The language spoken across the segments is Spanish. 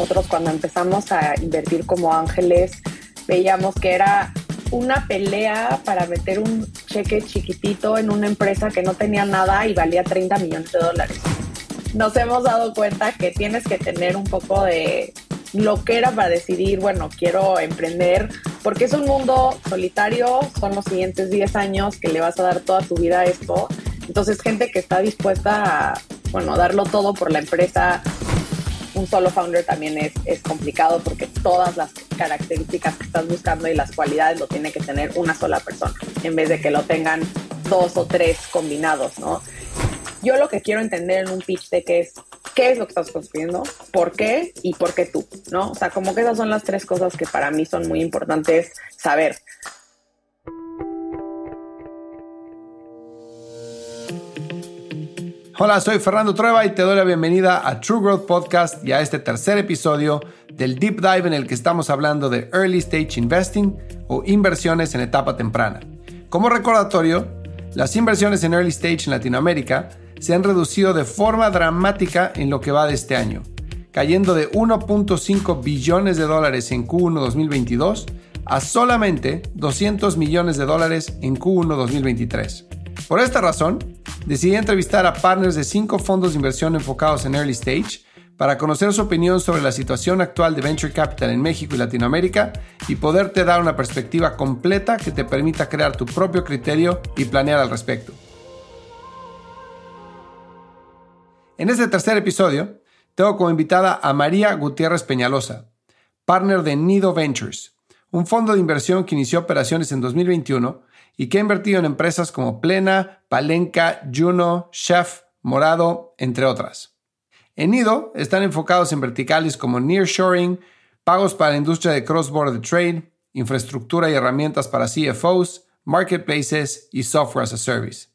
nosotros cuando empezamos a invertir como ángeles, veíamos que era una pelea para meter un cheque chiquitito en una empresa que no tenía nada y valía 30 millones de dólares. Nos hemos dado cuenta que tienes que tener un poco de lo que era para decidir, bueno, quiero emprender, porque es un mundo solitario, son los siguientes 10 años que le vas a dar toda tu vida a esto. Entonces, gente que está dispuesta a, bueno, darlo todo por la empresa, un solo founder también es, es complicado porque todas las características que estás buscando y las cualidades lo tiene que tener una sola persona, en vez de que lo tengan dos o tres combinados, ¿no? Yo lo que quiero entender en un pitch de es qué es lo que estás construyendo, por qué y por qué tú, ¿no? O sea, como que esas son las tres cosas que para mí son muy importantes saber. Hola, soy Fernando Trueba y te doy la bienvenida a True Growth Podcast y a este tercer episodio del Deep Dive en el que estamos hablando de Early Stage Investing o inversiones en etapa temprana. Como recordatorio, las inversiones en Early Stage en Latinoamérica se han reducido de forma dramática en lo que va de este año, cayendo de 1.5 billones de dólares en Q1 2022 a solamente 200 millones de dólares en Q1 2023. Por esta razón, decidí entrevistar a partners de cinco fondos de inversión enfocados en early stage para conocer su opinión sobre la situación actual de venture capital en México y Latinoamérica y poderte dar una perspectiva completa que te permita crear tu propio criterio y planear al respecto. En este tercer episodio, tengo como invitada a María Gutiérrez Peñalosa, partner de Nido Ventures, un fondo de inversión que inició operaciones en 2021 y que ha invertido en empresas como Plena, Palenca, Juno, Chef, Morado, entre otras. En Nido están enfocados en verticales como nearshoring, pagos para la industria de cross-border trade, infraestructura y herramientas para CFOs, marketplaces y software as a service.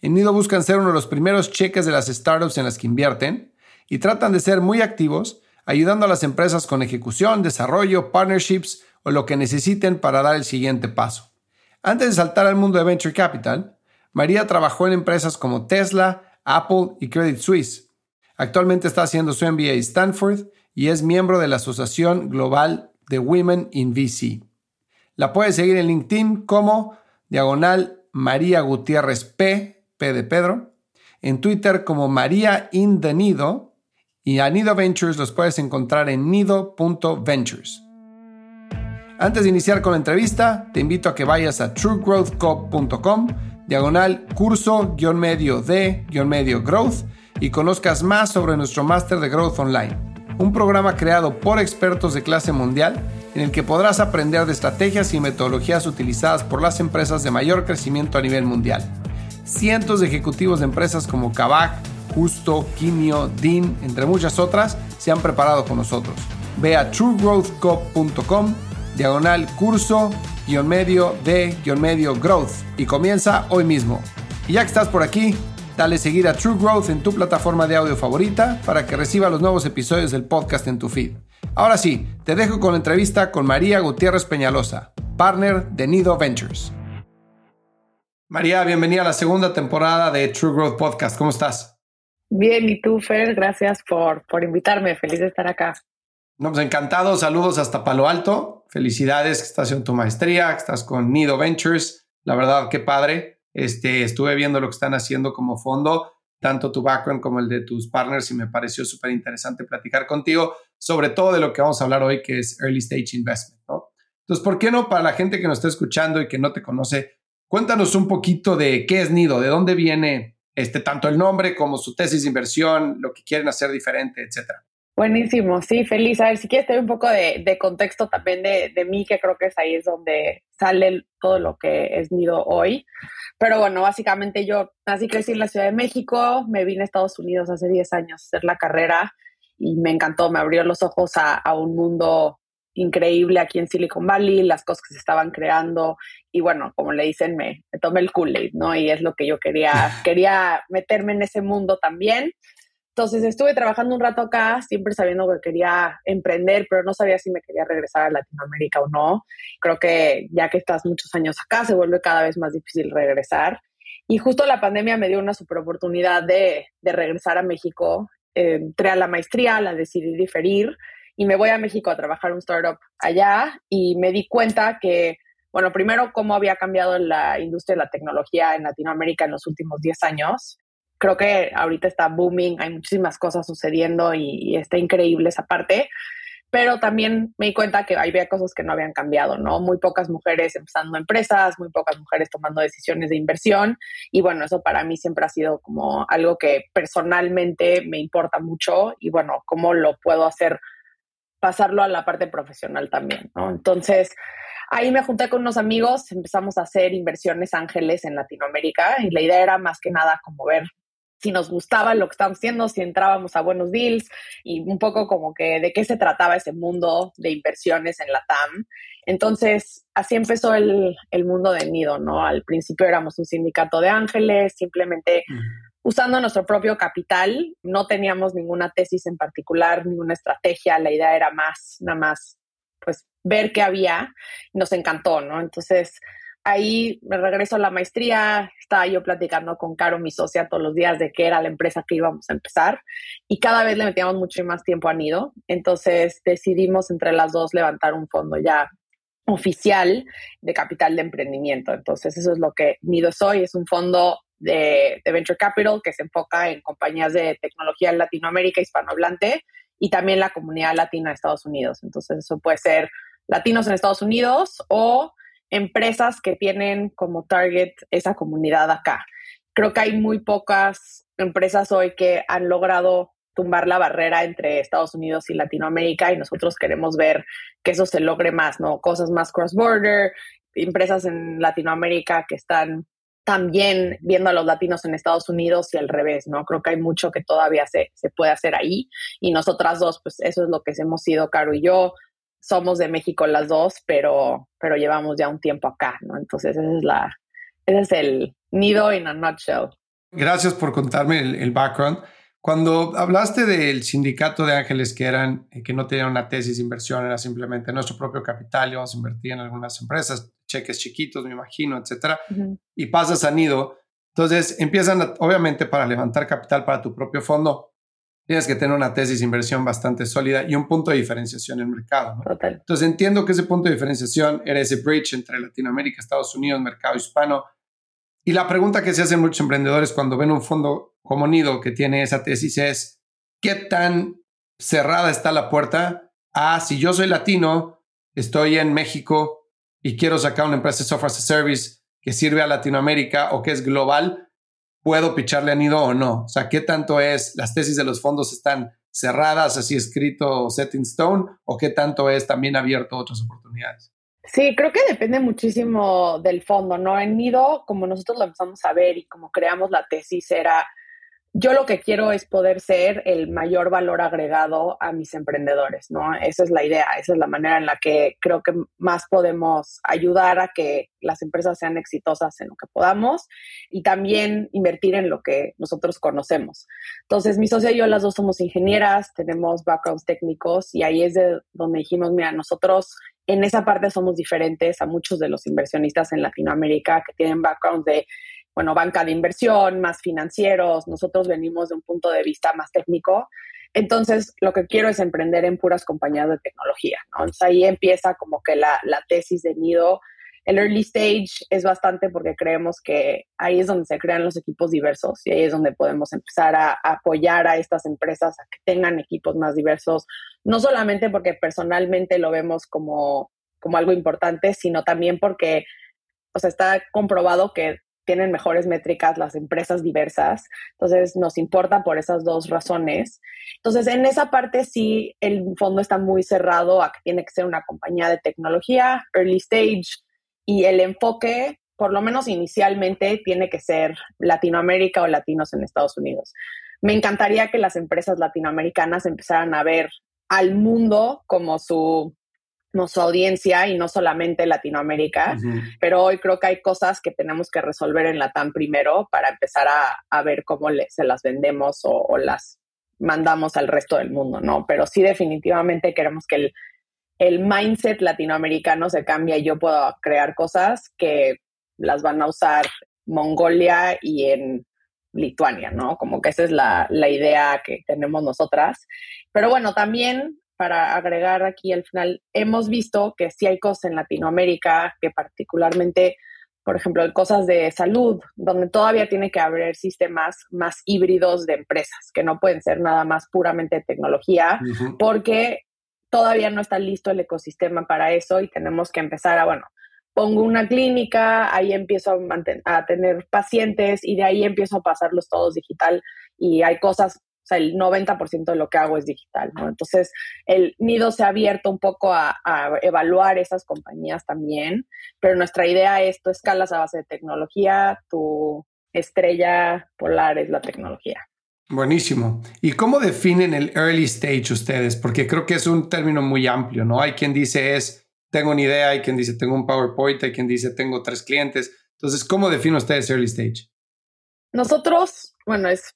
En Nido buscan ser uno de los primeros cheques de las startups en las que invierten y tratan de ser muy activos, ayudando a las empresas con ejecución, desarrollo, partnerships o lo que necesiten para dar el siguiente paso. Antes de saltar al mundo de Venture Capital, María trabajó en empresas como Tesla, Apple y Credit Suisse. Actualmente está haciendo su MBA en Stanford y es miembro de la Asociación Global de Women in VC. La puedes seguir en LinkedIn como diagonal María Gutiérrez P, P de Pedro, en Twitter como María in Nido y a Nido Ventures los puedes encontrar en nido.ventures. Antes de iniciar con la entrevista, te invito a que vayas a truegrowthcop.com, diagonal curso-medio de-medio growth y conozcas más sobre nuestro máster de Growth Online, un programa creado por expertos de clase mundial en el que podrás aprender de estrategias y metodologías utilizadas por las empresas de mayor crecimiento a nivel mundial. Cientos de ejecutivos de empresas como Kavak, Justo, Quimio, Dean, entre muchas otras, se han preparado con nosotros. Ve a truegrowthcop.com diagonal curso guion medio de guion medio growth y comienza hoy mismo. Y ya que estás por aquí, dale seguir a True Growth en tu plataforma de audio favorita para que reciba los nuevos episodios del podcast en tu feed. Ahora sí, te dejo con la entrevista con María Gutiérrez Peñalosa, partner de Nido Ventures. María, bienvenida a la segunda temporada de True Growth Podcast. ¿Cómo estás? Bien, ¿y tú, Fer? Gracias por, por invitarme. Feliz de estar acá. No, pues encantado. Saludos hasta Palo Alto. Felicidades que estás haciendo tu maestría, que estás con Nido Ventures. La verdad, qué padre. Este, estuve viendo lo que están haciendo como fondo, tanto tu background como el de tus partners, y me pareció súper interesante platicar contigo sobre todo de lo que vamos a hablar hoy, que es Early Stage Investment. Entonces, ¿por qué no para la gente que nos está escuchando y que no te conoce, cuéntanos un poquito de qué es Nido, de dónde viene este, tanto el nombre como su tesis de inversión, lo que quieren hacer diferente, etcétera. Buenísimo, sí, feliz. A ver, si quieres tener un poco de, contexto también de, de, mí, que creo que es ahí es donde sale todo lo que es Nido hoy. Pero bueno, básicamente yo nací crecí en la Ciudad de México, me vine a Estados Unidos hace 10 años a hacer la carrera y me encantó, me abrió los ojos a, a un mundo increíble aquí en Silicon Valley, las cosas que se estaban creando y bueno, como le dicen, me, me tomé el Kool-Aid, ¿no? Y es lo que yo quería, quería meterme en ese mundo también. Entonces estuve trabajando un rato acá, siempre sabiendo que quería emprender, pero no sabía si me quería regresar a Latinoamérica o no. Creo que ya que estás muchos años acá, se vuelve cada vez más difícil regresar. Y justo la pandemia me dio una super oportunidad de, de regresar a México. entré a la maestría, la decidí diferir y me voy a México a trabajar un startup allá y me di cuenta que, bueno, primero cómo había cambiado la industria de la tecnología en Latinoamérica en los últimos 10 años. Creo que ahorita está booming, hay muchísimas cosas sucediendo y, está increíble esa parte pero también me di cuenta que había cosas que no habían cambiado, ¿no? Muy pocas mujeres empezando empresas, muy pocas mujeres tomando decisiones de inversión y bueno, eso para mí siempre ha sido como algo que personalmente me importa mucho y bueno, cómo lo puedo hacer, pasarlo a la parte profesional también, ¿no? Entonces, ahí me junté con unos amigos, empezamos a hacer inversiones ángeles en Latinoamérica y la idea era más que nada como ver si nos gustaba lo que estábamos haciendo, si entrábamos a buenos deals y un poco como que de qué se trataba ese mundo de inversiones en la TAM. Entonces, así empezó el, mundo de Nido, ¿no? Al principio éramos un sindicato de ángeles, simplemente usando nuestro propio capital, no teníamos ninguna tesis en particular, ninguna estrategia, la idea era más, nada más, pues, ver qué había, nos encantó, ¿no? Entonces, ahí me regreso a la maestría, estaba yo platicando con Caro, mi socia, todos los días de qué era la empresa que íbamos a empezar y cada vez le metíamos mucho más tiempo a Nido. Entonces decidimos entre las dos levantar un fondo ya oficial de capital de emprendimiento. Entonces eso es lo que Nido es hoy, es un fondo de, de Venture Capital que se enfoca en compañías de tecnología en Latinoamérica hispanohablante y también la comunidad latina de Estados Unidos. Entonces eso puede ser latinos en Estados Unidos o empresas que tienen como target esa comunidad acá. Creo que hay muy pocas empresas hoy que han logrado tumbar la barrera entre Estados Unidos y Latinoamérica y nosotros queremos ver que eso se logre más, ¿no? Cosas más cross-border, empresas en Latinoamérica que están también viendo a los latinos en Estados Unidos y al revés, ¿no? Creo que hay mucho que todavía se, se puede hacer ahí y nosotras dos, pues eso es lo que hemos sido, Caro y yo, somos de México las dos, pero, pero llevamos ya un tiempo acá, ¿no? Entonces ese es, la, ese es el nido in a nutshell. Gracias por contarme el, background. Cuando hablaste del sindicato de ángeles que eran, eh, que no tenían una tesis de inversión, era simplemente nuestro propio capital, íbamos a invertir en algunas empresas, cheques chiquitos, me imagino, etcétera, y pasas a nido. Entonces empiezan, obviamente, para levantar capital para tu propio fondo, tienes que tener una tesis de inversión bastante sólida y un punto de diferenciación en el mercado. Entonces entiendo que ese punto de diferenciación era ese bridge entre Latinoamérica, Estados Unidos, mercado hispano. Y la pregunta que se hacen muchos emprendedores cuando ven un fondo como Nido que tiene esa tesis es, ¿qué tan cerrada está la puerta a si yo soy latino, estoy en México y quiero sacar una empresa de software as a service que sirve a Latinoamérica o que es global? Puedo picharle a nido o no. O sea, ¿qué tanto es, las tesis de los fondos están cerradas, así escrito, set in stone, o qué tanto es también abierto a otras oportunidades? Sí, creo que depende muchísimo del fondo, ¿no? En Nido, como nosotros lo empezamos a ver y como creamos la tesis, era yo lo que quiero es poder ser el mayor valor agregado a mis emprendedores, ¿no? Esa es la idea, esa es la manera en la que creo que más podemos ayudar a que las empresas sean exitosas en lo que podamos y también invertir en lo que nosotros conocemos. Entonces, mi socia y yo las dos somos ingenieras, tenemos backgrounds técnicos y ahí es de donde dijimos, mira, nosotros en esa parte somos diferentes a muchos de los inversionistas en Latinoamérica que tienen backgrounds de bueno, banca de inversión, más financieros, nosotros venimos de un punto de vista más técnico. Entonces, lo que quiero es emprender en puras compañías de tecnología, ¿no? Entonces, ahí empieza como que la, tesis de Nido. El early stage es bastante porque creemos que ahí es donde se crean los equipos diversos y ahí es donde podemos empezar a, a apoyar a estas empresas a que tengan equipos más diversos, no solamente porque personalmente lo vemos como, como algo importante, sino también porque o sea, está comprobado que tienen mejores métricas las empresas diversas. Entonces, nos importa por esas dos razones. Entonces, en esa parte sí, el fondo está muy cerrado a que tiene que ser una compañía de tecnología, early stage, y el enfoque, por lo menos inicialmente, tiene que ser Latinoamérica o latinos en Estados Unidos. Me encantaría que las empresas latinoamericanas empezaran a ver al mundo como su su audiencia y no solamente Latinoamérica, pero hoy creo que hay cosas que tenemos que resolver en la TAM primero para empezar a, ver cómo se las vendemos o, las mandamos al resto del mundo, ¿no? Pero sí definitivamente queremos que el, el mindset latinoamericano se cambie y yo puedo crear cosas que las van a usar Mongolia y en Lituania, ¿no? Como que esa es la, la idea que tenemos nosotras. Pero bueno, también para agregar aquí al final, hemos visto que sí hay cosas en Latinoamérica que particularmente, por ejemplo, cosas de salud, donde todavía tiene que haber sistemas más híbridos de empresas, que no pueden ser nada más puramente tecnología, porque todavía no está listo el ecosistema para eso y tenemos que empezar a, bueno, pongo una clínica, ahí empiezo a, a, tener pacientes y de ahí empiezo a pasarlos todos digital y hay cosas sea, el 90% de lo que hago es digital, ¿no? Entonces, el nido se ha abierto un poco a, evaluar esas compañías también, pero nuestra idea es, tú escalas a base de tecnología, tu estrella polar es la tecnología. Buenísimo. ¿Y cómo definen el early stage ustedes? Porque creo que es un término muy amplio, ¿no? Hay quien dice es, tengo una idea, hay quien dice, tengo un PowerPoint, hay quien dice, tengo tres clientes. Entonces, ¿cómo definen ustedes early stage? Nosotros, bueno, es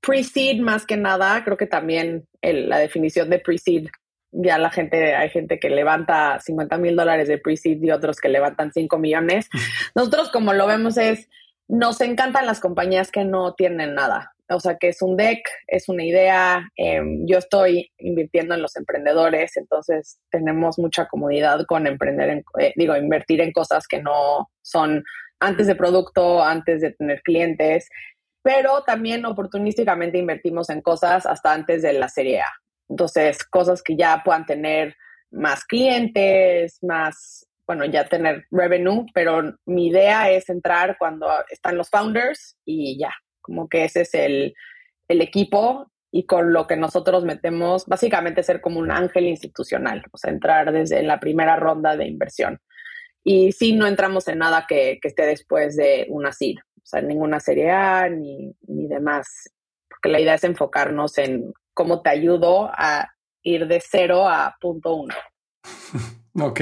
pre-seed más que nada, creo que también la definición de pre-seed, ya la gente, hay gente que levanta 50 mil dólares de pre-seed y otros que levantan 5 millones. Nosotros como lo vemos es, nos encantan las compañías que no tienen nada. O sea, que es un deck, es una idea. Em, yo estoy invirtiendo en los emprendedores, entonces tenemos mucha comodidad con emprender, en, eh, digo, invertir en cosas que no son antes de producto, antes de tener clientes pero también oportunísticamente invertimos en cosas hasta antes de la serie A. Entonces, cosas que ya puedan tener más clientes, más, bueno, ya tener revenue, pero mi idea es entrar cuando están los founders y ya, como que ese es el, el equipo y con lo que nosotros metemos, básicamente ser como un ángel institucional, o sea, entrar desde la primera ronda de inversión. Y sí, no entramos en nada que, que esté después de una SID o sea, ninguna serie A ni, ni demás, porque la idea es enfocarnos en cómo te ayudo a ir de cero a punto uno. ok.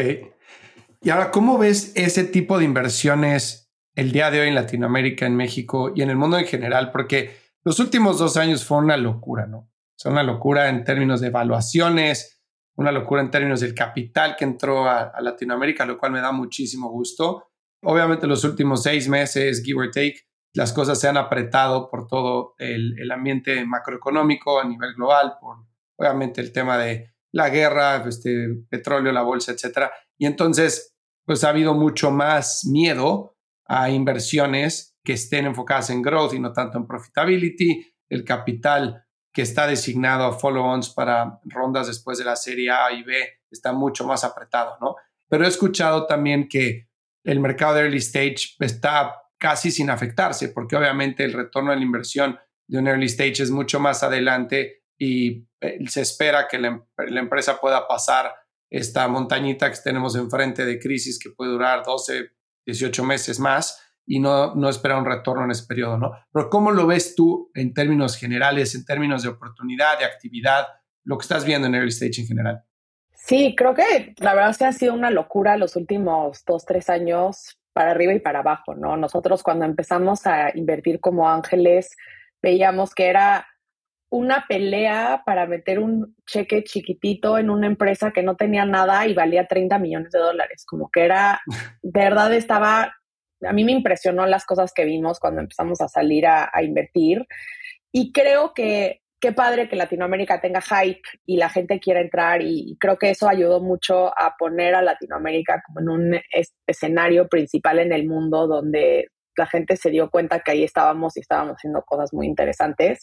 Y ahora, ¿cómo ves ese tipo de inversiones el día de hoy en Latinoamérica, en México y en el mundo en general? Porque los últimos dos años fue una locura, ¿no? O una locura en términos de evaluaciones, una locura en términos del capital que entró a Latinoamérica, lo cual me da muchísimo gusto. Obviamente los últimos seis meses, give or take, las cosas se han apretado por todo el, ambiente macroeconómico a nivel global, por obviamente el tema de la guerra, este, petróleo, la bolsa, etcétera. Y entonces, pues ha habido mucho más miedo a inversiones que estén enfocadas en growth y no tanto en profitability. El capital que está designado a follow-ons para rondas después de la serie A y B está mucho más apretado, ¿no? Pero he escuchado también que el mercado de early stage está casi sin afectarse, porque obviamente el retorno de la inversión de un early stage es mucho más adelante y eh, se espera que la, empresa pueda pasar esta montañita que tenemos enfrente de crisis que puede durar 12, 18 meses más y no, no esperar un retorno en ese periodo, ¿no? Pero ¿cómo lo ves tú en términos generales, en términos de oportunidad, de actividad, lo que estás viendo en early stage en general? Sí, creo que la verdad es que ha sido una locura los últimos dos, tres años para arriba y para abajo, ¿no? Nosotros cuando empezamos a invertir como ángeles, veíamos que era una pelea para meter un cheque chiquitito en una empresa que no tenía nada y valía 30 millones de dólares. Como que era, de verdad estaba, a mí me impresionó las cosas que vimos cuando empezamos a salir a, a invertir. Y creo que qué padre que Latinoamérica tenga hype y la gente quiera entrar y, creo que eso ayudó mucho a poner a Latinoamérica como en un escenario principal en el mundo donde la gente se dio cuenta que ahí estábamos y estábamos haciendo cosas muy interesantes.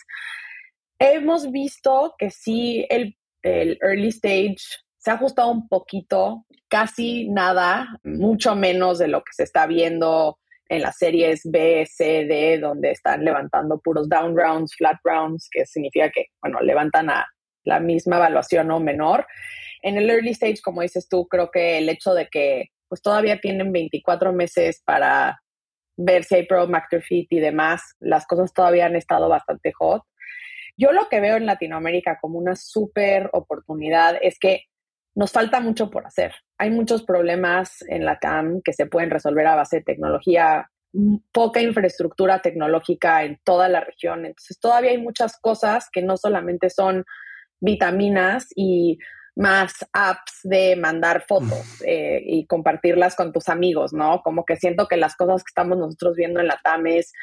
Hemos visto que sí, el, el early stage se ha ajustado un poquito, casi nada, mucho menos de lo que se está viendo en las series B, C, D, donde están levantando puros down rounds, flat rounds, que significa que, bueno, levantan a la misma evaluación o menor. En el early stage, como dices tú, creo que el hecho de que pues todavía tienen 24 meses para ver si hay product market fit y demás, las cosas todavía han estado bastante hot. Yo lo que veo en Latinoamérica como una súper oportunidad es que nos falta mucho por hacer. Hay muchos problemas en la CAM que se pueden resolver a base de tecnología, poca infraestructura tecnológica en toda la región. Entonces, todavía hay muchas cosas que no solamente son vitaminas y más apps de mandar fotos eh, y compartirlas con tus amigos, ¿no? Como que siento que las cosas que estamos nosotros viendo en la TAM es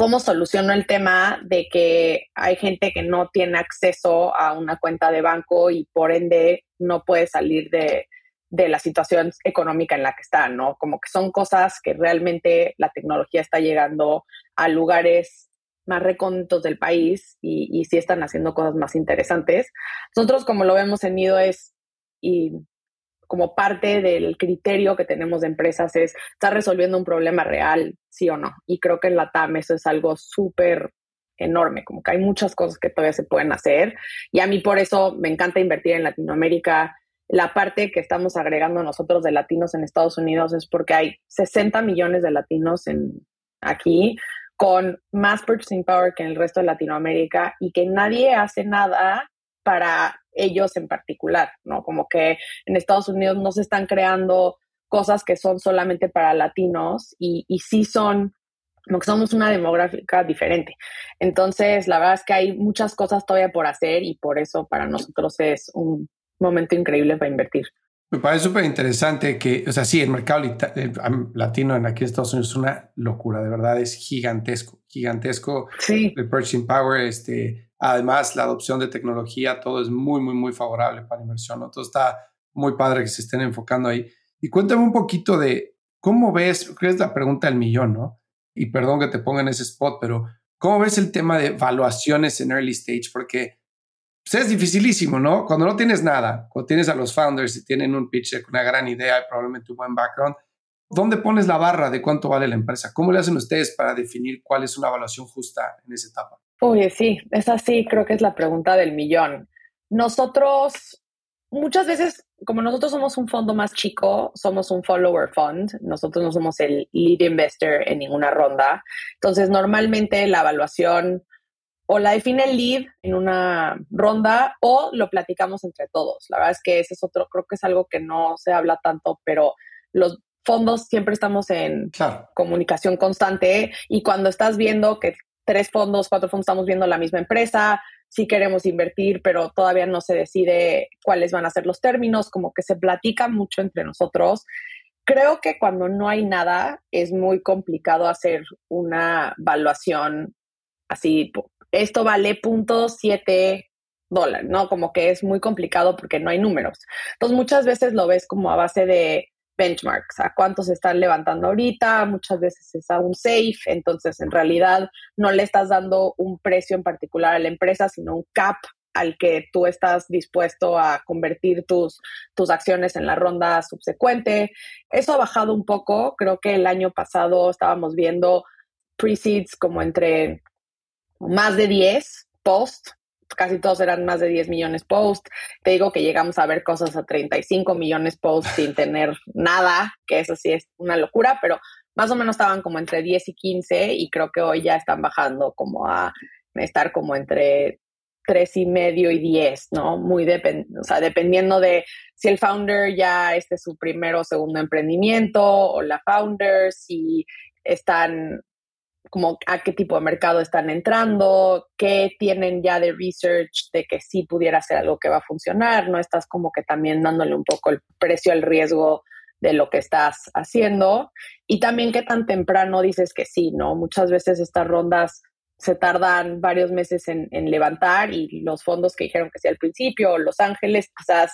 cómo soluciono el tema de que hay gente que no tiene acceso a una cuenta de banco y por ende no puede salir de, la situación económica en la que está, ¿no? Como que son cosas que realmente la tecnología está llegando a lugares más recónditos del país y, y sí están haciendo cosas más interesantes. Nosotros, como lo vemos en Nido, es y como parte del criterio que tenemos de empresas es, ¿está resolviendo un problema real, sí o no? Y creo que en la TAM eso es algo súper enorme, como que hay muchas cosas que todavía se pueden hacer. Y a mí por eso me encanta invertir en Latinoamérica. La parte que estamos agregando nosotros de latinos en Estados Unidos es porque hay 60 millones de latinos en, aquí con más purchasing power que en el resto de Latinoamérica y que nadie hace nada para ellos en particular, ¿no? Como que en Estados Unidos no se están creando cosas que son solamente para latinos y, y sí son, como que somos una demográfica diferente. Entonces, la verdad es que hay muchas cosas todavía por hacer y por eso para nosotros es un momento increíble para invertir. Me parece súper interesante que, o sea, sí, el mercado latino en aquí en Estados Unidos es una locura, de verdad es gigantesco, gigantesco. Sí. El purchasing power, este, Además, la adopción de tecnología, todo es muy, muy, muy favorable para inversión. Todo está muy padre que se estén enfocando ahí. Y cuéntame un poquito de cómo ves, que es la pregunta del millón, ¿no? Y perdón que te ponga en ese spot, pero ¿cómo ves el tema de evaluaciones en early stage? Porque pues, es dificilísimo, ¿no? Cuando no tienes nada, cuando tienes a los founders y tienen un pitch con una gran idea y probablemente un buen background, ¿dónde pones la barra de cuánto vale la empresa? ¿Cómo le hacen ustedes para definir cuál es una evaluación justa en esa etapa? Uy, sí, esa sí creo que es la pregunta del millón. Nosotros, muchas veces, como nosotros somos un fondo más chico, somos un follower fund, nosotros no somos el lead investor en ninguna ronda. Entonces, normalmente la evaluación o la define el lead en una ronda o lo platicamos entre todos. La verdad es que ese es otro, creo que es algo que no se habla tanto, pero los fondos siempre estamos en comunicación constante y cuando estás viendo que tres fondos, cuatro fondos estamos viendo la misma empresa, sí queremos invertir, pero todavía no se decide cuáles van a ser los términos, como que se platica mucho entre nosotros. Creo que cuando no hay nada es muy complicado hacer una evaluación así, esto vale punto siete dólares, ¿no? Como que es muy complicado porque no hay números. Entonces muchas veces lo ves como a base de benchmarks, a cuántos están levantando ahorita, muchas veces es a un safe, entonces en realidad no le estás dando un precio en particular a la empresa, sino un cap al que tú estás dispuesto a convertir tus, tus acciones en la ronda subsecuente. Eso ha bajado un poco, creo que el año pasado estábamos viendo pre-seeds como entre más de 10 post casi todos eran más de 10 millones post. Te digo que llegamos a ver cosas a 35 millones post sin tener nada, que eso sí es una locura, pero más o menos estaban como entre 10 y 15 y creo que hoy ya están bajando como a estar como entre tres y medio y 10, ¿no? Muy o sea, dependiendo de si el founder ya este es su primero o segundo emprendimiento o la founder, si están como a qué tipo de mercado están entrando, qué tienen ya de research de que sí pudiera ser algo que va a funcionar, no estás como que también dándole un poco el precio al riesgo de lo que estás haciendo y también qué tan temprano dices que sí, ¿no? Muchas veces estas rondas se tardan varios meses en, en levantar y los fondos que dijeron que sí al principio, Los Ángeles, quizás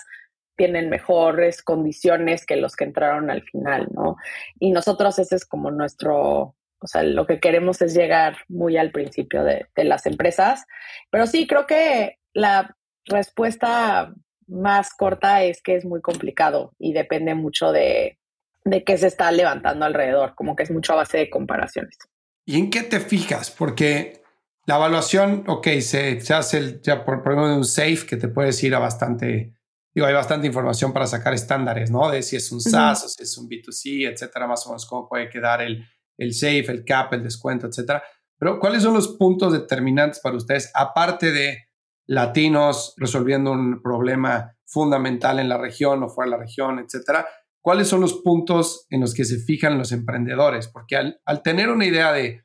tienen mejores condiciones que los que entraron al final, ¿no? Y nosotros ese es como nuestro, o sea, lo que queremos es llegar muy al principio de, las empresas. Pero sí, creo que la respuesta más corta es que es muy complicado y depende mucho de, de qué se está levantando alrededor, como que es mucho a base de comparaciones. ¿Y en qué te fijas? Porque la evaluación, ok, se, se hace el, ya por ejemplo de un safe que te puedes ir a bastante, digo, hay bastante información para sacar estándares, ¿no? De si es un SaaS o si es un B2C, etcétera, más o menos cómo puede quedar el, el safe, el cap, el descuento, etcétera. Pero ¿cuáles son los puntos determinantes para ustedes, aparte de latinos resolviendo un problema fundamental en la región o fuera de la región, etcétera? ¿Cuáles son los puntos en los que se fijan los emprendedores? Porque al, tener una idea de,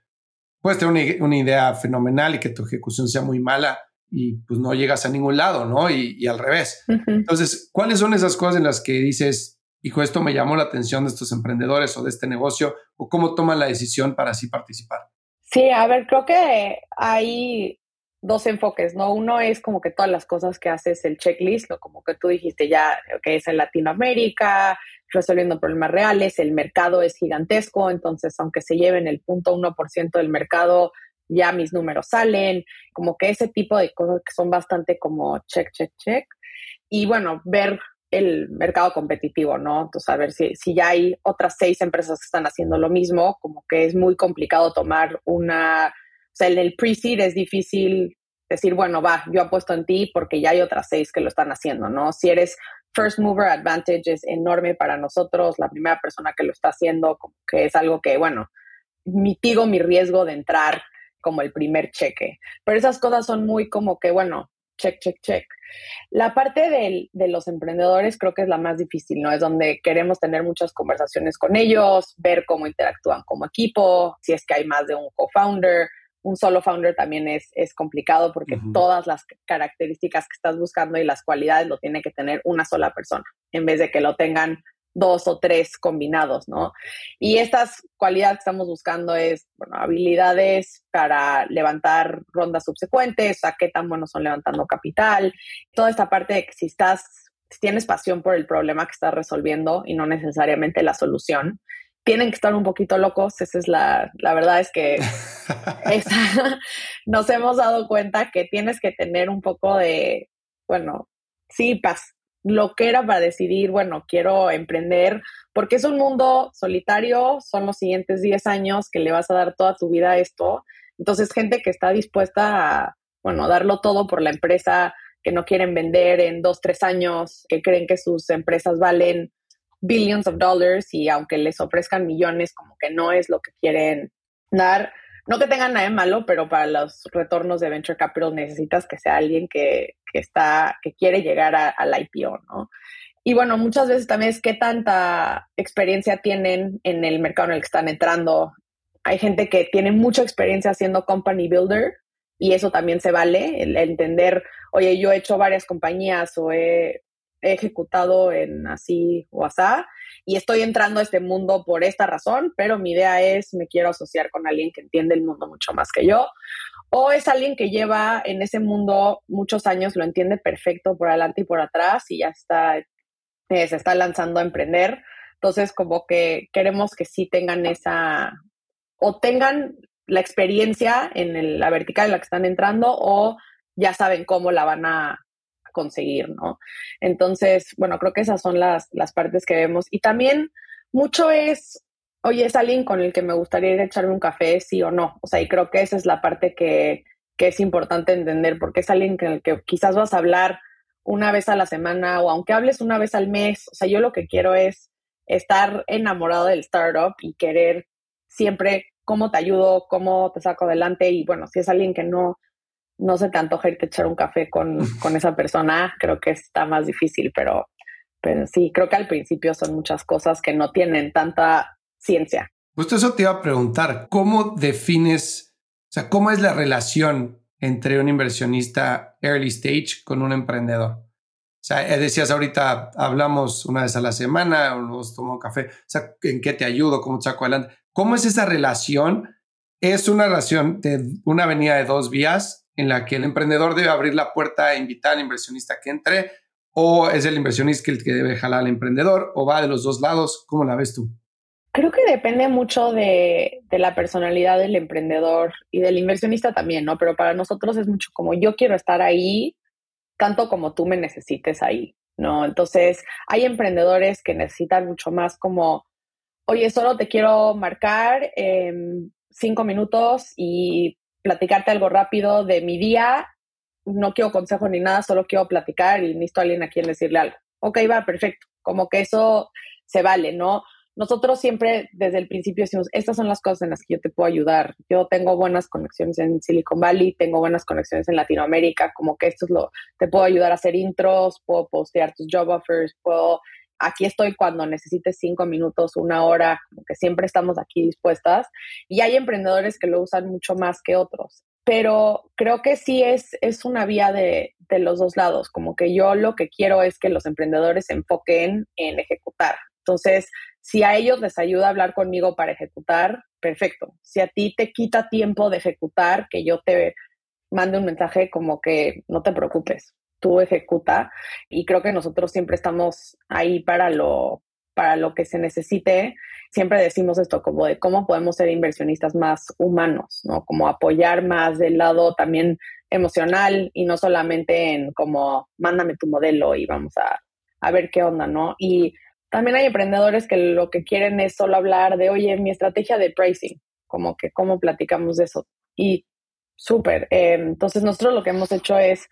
puedes tener una, idea fenomenal y que tu ejecución sea muy mala y pues no llegas a ningún lado, ¿no? Y, y al revés. Entonces, ¿cuáles son esas cosas en las que dices, hijo, esto me llamó la atención de estos emprendedores o de este negocio, o cómo toman la decisión para así participar? Sí, a ver, creo que hay dos enfoques, ¿no? Uno es como que todas las cosas que haces el checklist, lo como que tú dijiste ya, que es en Latinoamérica, resolviendo problemas reales, el mercado es gigantesco, entonces aunque se lleven el punto uno por ciento del mercado, ya mis números salen, como que ese tipo de cosas que son bastante como check, check, check. Y bueno, ver el mercado competitivo, ¿no? Entonces, a ver si, si ya hay otras seis empresas que están haciendo lo mismo, como que es muy complicado tomar una o sea, en el pre-seed es difícil decir, bueno, va, yo apuesto en ti porque ya hay otras seis que lo están haciendo, ¿no? Si eres first mover advantage es enorme para nosotros, la primera persona que lo está haciendo, como que es algo que, bueno, mitigo mi riesgo de entrar como el primer cheque. Pero esas cosas son muy como que, bueno, check, check, check. La parte de, de los emprendedores creo que es la más difícil, ¿no? Es donde queremos tener muchas conversaciones con ellos, ver cómo interactúan como equipo, si es que hay más de un co-founder, un solo founder también es, es complicado porque todas las características que estás buscando y las cualidades lo tiene que tener una sola persona, en vez de que lo tengan dos o tres combinados, ¿no? Y estas cualidades que estamos buscando es, bueno, habilidades para levantar rondas subsecuentes, o sea, qué tan buenos son levantando capital, toda esta parte de que si estás, si tienes pasión por el problema que estás resolviendo y no necesariamente la solución, tienen que estar un poquito locos, esa es la, la verdad es que nos hemos dado cuenta que tienes que tener un poco de, bueno, sí, paz, lo que era para decidir, bueno, quiero emprender, porque es un mundo solitario, son los siguientes 10 años que le vas a dar toda tu vida a esto. Entonces, gente que está dispuesta a, bueno, darlo todo por la empresa, que no quieren vender en dos, tres años, que creen que sus empresas valen billions of dollars y aunque les ofrezcan millones, como que no es lo que quieren dar. No que tengan nada malo, pero para los retornos de venture capital necesitas que sea alguien que, está, que quiere llegar al IPO, ¿no? Y bueno, muchas veces también es qué tanta experiencia tienen en el mercado en el que están entrando. Hay gente que tiene mucha experiencia haciendo company builder y eso también se vale, el entender, oye, yo he hecho varias compañías o he he ejecutado en así o asá y estoy entrando a este mundo por esta razón, pero mi idea es me quiero asociar con alguien que entiende el mundo mucho más que yo o es alguien que lleva en ese mundo muchos años, lo entiende perfecto por adelante y por atrás y ya está eh, se está lanzando a emprender. Entonces, como que queremos que sí tengan esa o tengan la experiencia en la vertical en la que están entrando o ya saben cómo la van a conseguir, ¿no? Entonces, bueno, creo que esas son las, las partes que vemos. Y también mucho es, oye, es alguien con el que me gustaría ir a echarme un café, sí o no. O sea, y creo que esa es la parte que, que es importante entender, porque es alguien con el que quizás vas a hablar una vez a la semana o aunque hables una vez al mes. O sea, yo lo que quiero es estar enamorado del startup y querer siempre cómo te ayudo, cómo te saco adelante. Y bueno, si es alguien que no no se te antoja irte a echar un café con, esa persona, creo que está más difícil, pero, pero sí, creo que al principio son muchas cosas que no tienen tanta ciencia. Justo eso te iba a preguntar, ¿cómo defines, o sea, cómo es la relación entre un inversionista early stage con un emprendedor? O sea, eh, decías ahorita, hablamos una vez a la semana, nos tomamos café, o sea, ¿en qué te ayudo? ¿Cómo te saco adelante? ¿Cómo es esa relación? ¿Es una relación de una avenida de dos vías en la que el emprendedor debe abrir la puerta e invitar al inversionista que entre, o es el inversionista el que debe jalar al emprendedor, o va de los dos lados? ¿Cómo la ves tú? Creo que depende mucho de, de, la personalidad del emprendedor y del inversionista también, ¿no? Pero para nosotros es mucho como yo quiero estar ahí, tanto como tú me necesites ahí, ¿no? Entonces, hay emprendedores que necesitan mucho más como, oye, solo te quiero marcar cinco minutos y platicarte algo rápido de mi día. No quiero consejo ni nada, solo quiero platicar y necesito a alguien a quien decirle algo. Ok, va, perfecto. Como que eso se vale, ¿no? Nosotros siempre desde el principio decimos, estas son las cosas en las que yo te puedo ayudar. Yo tengo buenas conexiones en Silicon Valley, tengo buenas conexiones en Latinoamérica, como que esto es lo, te puedo ayudar a hacer intros, puedo postear tus job offers, puedo aquí estoy cuando necesites cinco minutos, una hora, como que siempre estamos aquí dispuestas. Y hay emprendedores que lo usan mucho más que otros. Pero creo que sí es, es una vía de, de los dos lados, como que yo lo que quiero es que los emprendedores se enfoquen en ejecutar. Entonces, si a ellos les ayuda a hablar conmigo para ejecutar, perfecto. Si a ti te quita tiempo de ejecutar, que yo te mande un mensaje como que no te preocupes, tú ejecuta y creo que nosotros siempre estamos ahí para lo para lo que se necesite. Siempre decimos esto como de cómo podemos ser inversionistas más humanos, ¿no? Como apoyar más del lado también emocional y no solamente en como mándame tu modelo y vamos a, a ver qué onda, ¿no? Y también hay emprendedores que lo que quieren es solo hablar de, oye, mi estrategia de pricing, como que cómo platicamos de eso. Y súper. Eh, entonces nosotros lo que hemos hecho es,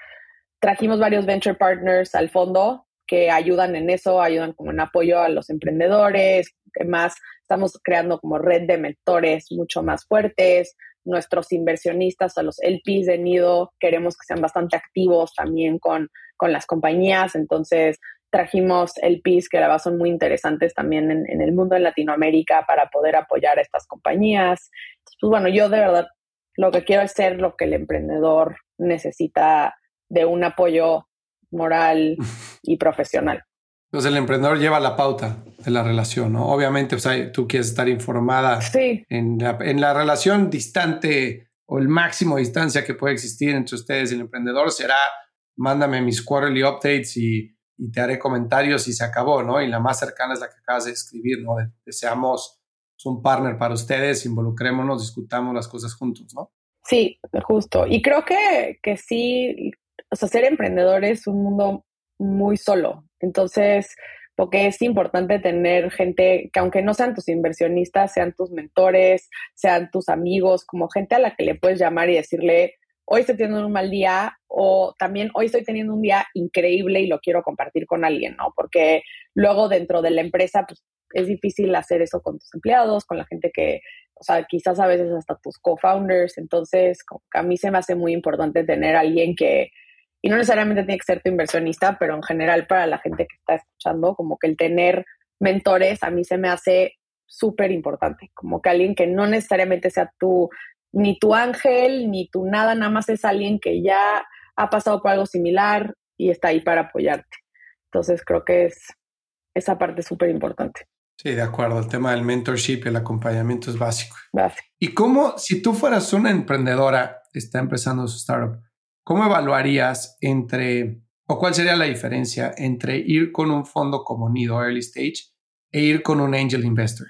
trajimos varios venture partners al fondo que ayudan en eso, ayudan como en apoyo a los emprendedores, más estamos creando como red de mentores mucho más fuertes, nuestros inversionistas, a los LPs de Nido, queremos que sean bastante activos también con, con las compañías, entonces trajimos el PIS, que la verdad son muy interesantes también en, el mundo de Latinoamérica para poder apoyar a estas compañías. pues bueno, yo de verdad lo que quiero es ser lo que el emprendedor necesita de un apoyo moral y profesional. Entonces el emprendedor lleva la pauta de la relación, ¿no? Obviamente pues, tú quieres estar informada en, la, en la relación distante o el máximo de distancia que puede existir entre ustedes y el emprendedor será mándame mis quarterly updates y y te haré comentarios y se acabó, ¿no? Y la más cercana es la que acabas de escribir, ¿no? Deseamos un partner para ustedes, involucrémonos, discutamos las cosas juntos, ¿no? Sí, justo. Y creo que, que sí, o sea, ser emprendedor es un mundo muy solo. Entonces, porque es importante tener gente que aunque no sean tus inversionistas, sean tus mentores, sean tus amigos, como gente a la que le puedes llamar y decirle, hoy estoy teniendo un mal día o también hoy estoy teniendo un día increíble y lo quiero compartir con alguien, ¿no? Porque luego dentro de la empresa, pues es difícil hacer eso con tus empleados, con la gente que, o sea, quizás a veces hasta tus co-founders. Entonces, a mí se me hace muy importante tener a alguien que, y no necesariamente tiene que ser tu inversionista, pero en general para la gente que está escuchando, como que el tener mentores a mí se me hace súper importante, como que alguien que no necesariamente sea tu ni tu ángel, ni tu nada, nada más es alguien que ya ha pasado por algo similar y está ahí para apoyarte. Entonces creo que es esa parte súper importante. Sí, de acuerdo. El tema del mentorship y el acompañamiento es básico. ¿Y cómo, si tú fueras una emprendedora, está empezando su startup, cómo evaluarías entre, o cuál sería la diferencia entre ir con un fondo como Nido Early Stage e ir con un angel investor?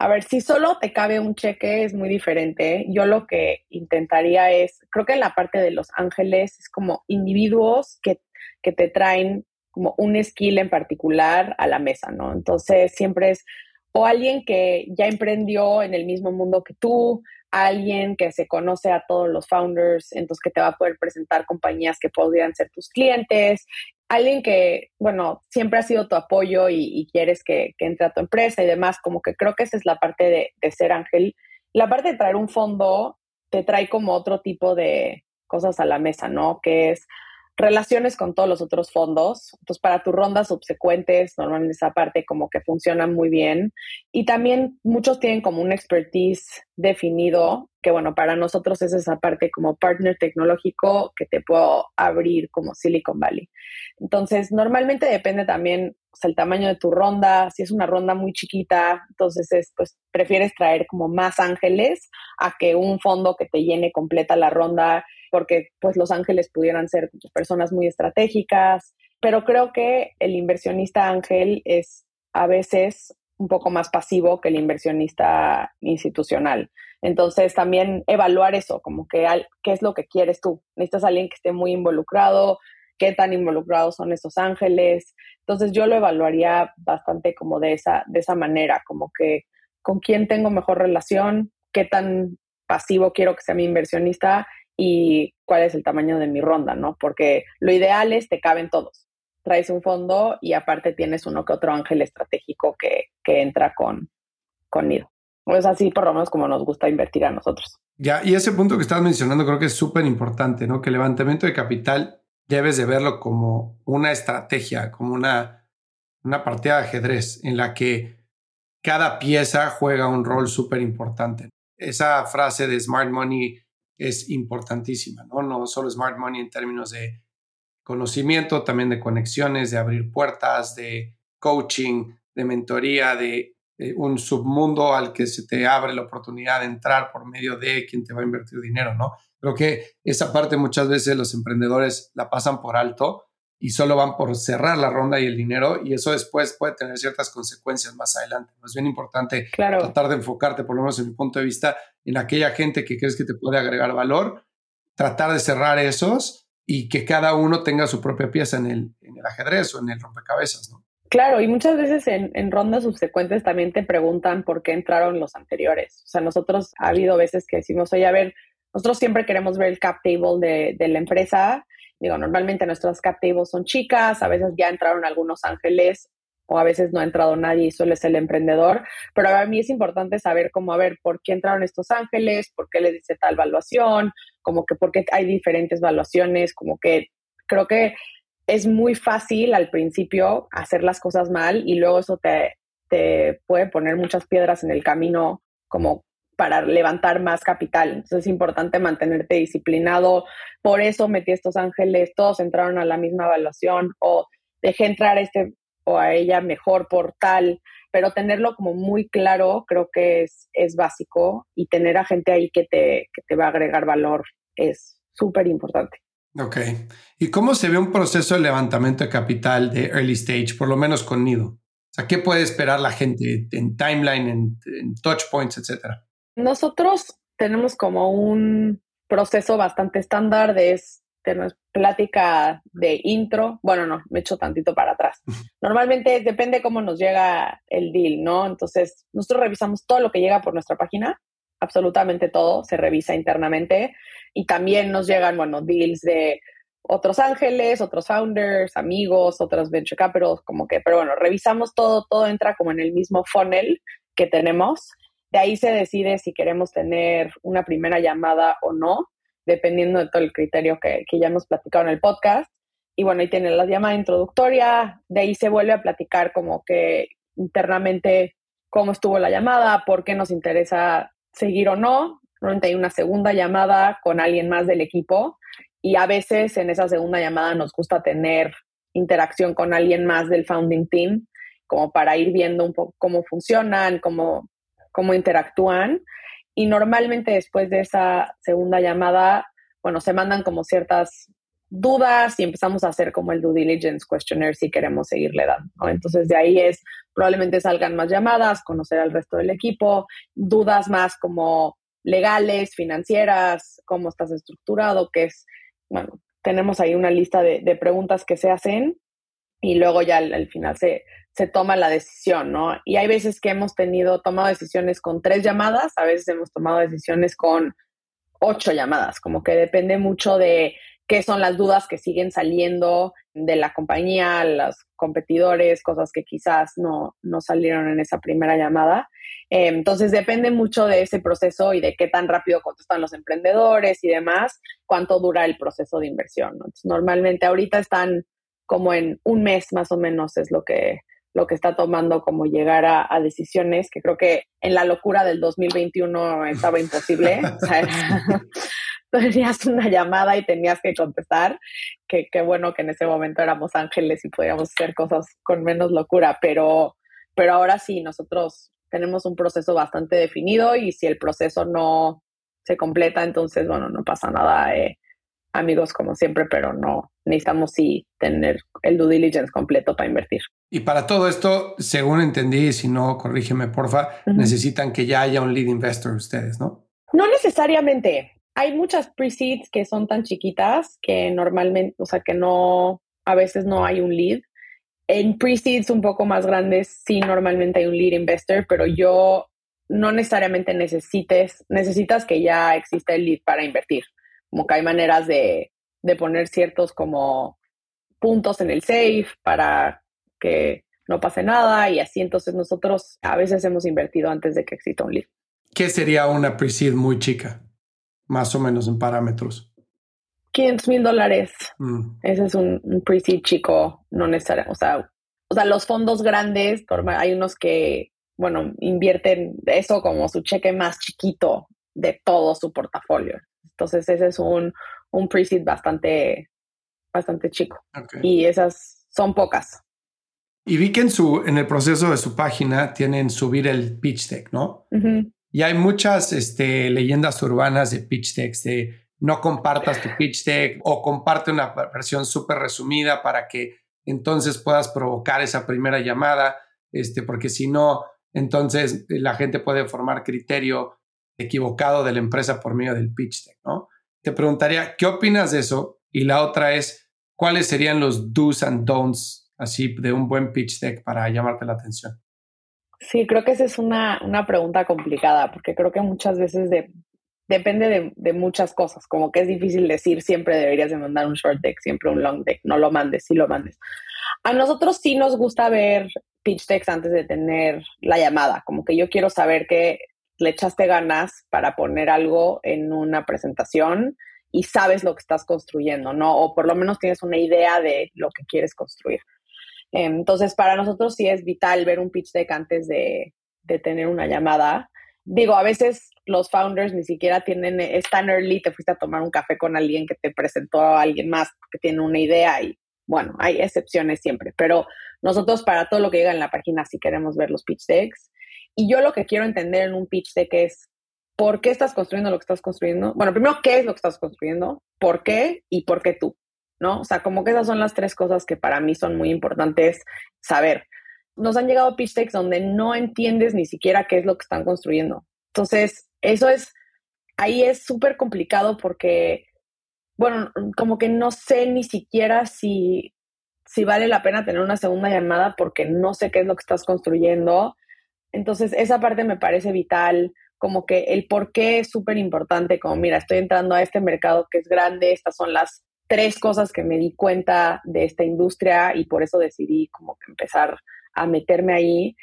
A ver, si solo te cabe un cheque es muy diferente. Yo lo que intentaría es, creo que en la parte de los ángeles es como individuos que, que te traen como un skill en particular a la mesa, ¿no? Entonces siempre es o alguien que ya emprendió en el mismo mundo que tú, alguien que se conoce a todos los founders, entonces que te va a poder presentar compañías que podrían ser tus clientes, alguien que, bueno, siempre ha sido tu apoyo y, quieres que, entre a tu empresa y demás, como que creo que esa es la parte de, de ser ángel. La parte de traer un fondo te trae como otro tipo de cosas a la mesa, ¿no? Que es relaciones con todos los otros fondos. Entonces, para tus rondas subsecuentes, normalmente esa parte como que funciona muy bien. Y también muchos tienen como un expertise definido, que bueno, para nosotros es esa parte como partner tecnológico que te puedo abrir como Silicon Valley. Entonces, normalmente depende también el tamaño de tu ronda, si es una ronda muy chiquita, entonces es, pues prefieres traer como más ángeles a que un fondo que te llene completa la ronda porque pues los ángeles pudieran ser personas muy estratégicas, pero creo que el inversionista ángel es a veces un poco más pasivo que el inversionista institucional. Entonces también evaluar eso, como que qué es lo que quieres tú. Necesitas a alguien que esté muy involucrado, qué tan involucrados son esos ángeles. Entonces yo lo evaluaría bastante como de esa, de esa manera, como que con quién tengo mejor relación, qué tan pasivo quiero que sea mi inversionista y cuál es el tamaño de mi ronda, ¿no? Porque lo ideal es te caben todos. Traes un fondo y aparte tienes uno que otro ángel estratégico que, que entra con, con Nido. Es así por lo menos como nos gusta invertir a nosotros. Ya, y ese punto que estás mencionando creo que es súper importante, ¿no? Que el levantamiento de capital debes de verlo como una estrategia, como una, una partida de ajedrez en la que cada pieza juega un rol súper importante. Esa frase de Smart Money es importantísima, ¿no? No solo smart money en términos de conocimiento, también de conexiones, de abrir puertas, de coaching, de mentoría, de eh, un submundo al que se te abre la oportunidad de entrar por medio de quien te va a invertir dinero, ¿no? Creo que esa parte muchas veces los emprendedores la pasan por alto y solo van por cerrar la ronda y el dinero y eso después puede tener ciertas consecuencias más adelante. Es bien importante tratar de enfocarte, por lo menos en mi punto de vista, en aquella gente que crees que te puede agregar valor, tratar de cerrar esos y que cada uno tenga su propia pieza en el, en el ajedrez o en el rompecabezas, ¿no? Claro, y muchas veces en, en, rondas subsecuentes también te preguntan por qué entraron los anteriores. O sea, nosotros ha habido veces que decimos, oye, a ver, nosotros siempre queremos ver el cap table de, de la empresa. Digo, normalmente nuestras cap tables son chicas, a veces ya entraron algunos ángeles o a veces no ha entrado nadie y suele ser el emprendedor, pero a mí es importante saber cómo, a ver, por qué entraron estos ángeles, por qué les dice tal evaluación, como que por qué hay diferentes evaluaciones, como que creo que es muy fácil al principio hacer las cosas mal y luego eso te, te puede poner muchas piedras en el camino como para levantar más capital. Entonces es importante mantenerte disciplinado. Por eso metí estos ángeles, todos entraron a la misma evaluación o dejé entrar a este o a ella mejor por tal, pero tenerlo como muy claro creo que es, es básico y tener a gente ahí que te, que te va a agregar valor es súper importante. Ok. ¿Y cómo se ve un proceso de levantamiento de capital de early stage, por lo menos con Nido? O sea, ¿qué puede esperar la gente en timeline, en, touch points, etcétera? Nosotros tenemos como un proceso bastante estándar de tener plática de intro. Bueno, no, me echo tantito para atrás. Normalmente depende cómo nos llega el deal, ¿no? Entonces, nosotros revisamos todo lo que llega por nuestra página, absolutamente todo se revisa internamente y también nos llegan, bueno, deals de otros ángeles, otros founders, amigos, otros venture capital, como que, pero bueno, revisamos todo, todo entra como en el mismo funnel que tenemos. De ahí se decide si queremos tener una primera llamada o no, dependiendo de todo el criterio que, que ya hemos platicado en el podcast. Y bueno, ahí tiene la llamada introductoria, de ahí se vuelve a platicar como que internamente cómo estuvo la llamada, por qué nos interesa seguir o no, Normalmente hay una segunda llamada con alguien más del equipo y a veces en esa segunda llamada nos gusta tener interacción con alguien más del founding team, como para ir viendo un poco cómo funcionan, cómo, cómo interactúan. Y normalmente después de esa segunda llamada, bueno, se mandan como ciertas dudas y empezamos a hacer como el due diligence questionnaire si queremos seguirle dando. Entonces de ahí es, probablemente salgan más llamadas, conocer al resto del equipo, dudas más como legales, financieras, cómo estás estructurado, que es, bueno, tenemos ahí una lista de, preguntas que se hacen y luego ya al, final se, se, toma la decisión, ¿no? Y hay veces que hemos tenido, tomado decisiones con tres llamadas, a veces hemos tomado decisiones con ocho llamadas, como que depende mucho de qué son las dudas que siguen saliendo de la compañía, los competidores, cosas que quizás no, no salieron en esa primera llamada. Eh, entonces depende mucho de ese proceso y de qué tan rápido contestan los emprendedores y demás, cuánto dura el proceso de inversión. normalmente ahorita están como en un mes más o menos es lo que, lo que está tomando como llegar a, decisiones, que creo que en la locura del 2021 estaba imposible. o sea, tenías una llamada y tenías que contestar, que qué bueno que en ese momento éramos ángeles y podíamos hacer cosas con menos locura, pero, pero ahora sí, nosotros tenemos un proceso bastante definido y si el proceso no se completa, entonces, bueno, no pasa nada, eh, amigos como siempre, pero no necesitamos sí tener el due diligence completo para invertir. Y para todo esto, según entendí, si no, corrígeme, porfa, necesitan que ya haya un lead investor ustedes, ¿no? No necesariamente. Hay muchas pre-seeds que son tan chiquitas que normalmente, o sea, que no, a veces no hay un lead. En pre-seeds un poco más grandes sí normalmente hay un lead investor, pero yo no necesariamente necesites, necesitas que ya exista el lead para invertir. Como que hay maneras de, de poner ciertos como puntos en el safe para que no pase nada y así entonces nosotros a veces hemos invertido antes de que exista un lead. ¿Qué sería una pre-seed muy chica? Más o menos en parámetros. 500 mil dólares. Mm. Ese es un, pre-seed chico, no necesariamente. O sea, o sea, los fondos grandes, hay unos que, bueno, invierten eso como su cheque más chiquito de todo su portafolio. Entonces, ese es un, un pre-seed bastante, bastante chico. Y esas son pocas. Y vi que en, su, en el proceso de su página tienen subir el pitch deck, ¿no? Y hay muchas este, leyendas urbanas de pitch decks, de no compartas tu pitch deck o comparte una versión súper resumida para que entonces puedas provocar esa primera llamada, este, porque si no, entonces la gente puede formar criterio equivocado de la empresa por medio del pitch deck, ¿no? Te preguntaría, ¿qué opinas de eso? Y la otra es, ¿cuáles serían los do's and don'ts así de un buen pitch deck para llamarte la atención? Sí, creo que esa es una, una pregunta complicada, porque creo que muchas veces de, depende de, de, muchas cosas, como que es difícil decir siempre deberías de mandar un short deck, siempre un long deck, no lo mandes, sí lo mandes. A nosotros sí nos gusta ver pitch decks antes de tener la llamada, como que yo quiero saber que le echaste ganas para poner algo en una presentación y sabes lo que estás construyendo, ¿no? O por lo menos tienes una idea de lo que quieres construir. Entonces, para nosotros sí es vital ver un pitch deck antes de, tener una llamada. Digo, a veces los founders ni siquiera tienen, es tan early, te fuiste a tomar un café con alguien que te presentó a alguien más que tiene una idea y bueno, hay excepciones siempre, pero nosotros para todo lo que llega en la página sí queremos ver los pitch decks. Y yo lo que quiero entender en un pitch deck es por qué estás construyendo lo que estás construyendo. Bueno, primero, ¿qué es lo que estás construyendo? ¿Por qué? Y por qué tú. ¿No? O sea, como que esas son las tres cosas que para mí son muy importantes saber. Nos han llegado pitch decks donde no entiendes ni siquiera qué es lo que están construyendo. Entonces, eso es, ahí es súper complicado porque, bueno, como que no sé ni siquiera si, si vale la pena tener una segunda llamada porque no sé qué es lo que estás construyendo entonces, esa parte me parece vital, como que el por qué es súper importante, como mira, estoy entrando a este mercado que es grande, estas son las tres cosas que me di cuenta de esta industria y por eso decidí como que empezar a meterme ahí.